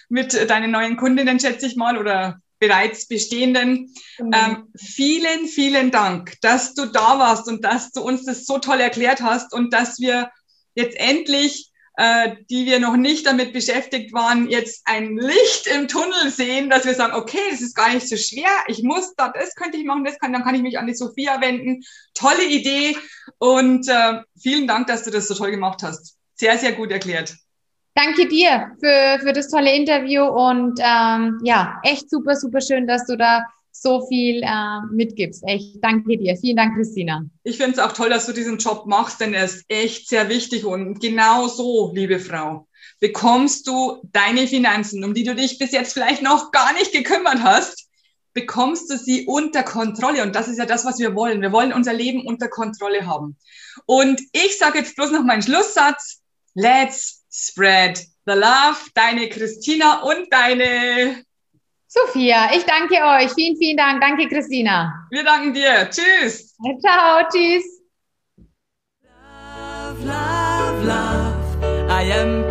mit deinen neuen Kundinnen, schätze ich mal, oder bereits bestehenden. Mhm. Ähm, vielen, vielen Dank, dass du da warst und dass du uns das so toll erklärt hast und dass wir jetzt endlich äh, die wir noch nicht damit beschäftigt waren, jetzt ein Licht im Tunnel sehen, dass wir sagen, okay, das ist gar nicht so schwer, ich muss da, das könnte ich machen, das kann, dann kann ich mich an die Sophia wenden. Tolle Idee und äh, vielen Dank, dass du das so toll gemacht hast. Sehr, sehr gut erklärt. Danke dir für, für das tolle Interview und ähm, ja, echt super, super schön, dass du da so viel äh, mitgibst. Echt, danke dir. Vielen Dank, Christina. Ich finde es auch toll, dass du diesen Job machst, denn er ist echt sehr wichtig. Und genau so, liebe Frau, bekommst du deine Finanzen, um die du dich bis jetzt vielleicht noch gar nicht gekümmert hast, bekommst du sie unter Kontrolle. Und das ist ja das, was wir wollen. Wir wollen unser Leben unter Kontrolle haben. Und ich sage jetzt bloß noch meinen Schlusssatz. Let's spread the love. Deine Christina und deine Sophia, ich danke euch. Vielen, vielen Dank. Danke, Christina. Wir danken dir. Tschüss. Ciao, tschüss. Love, love, love.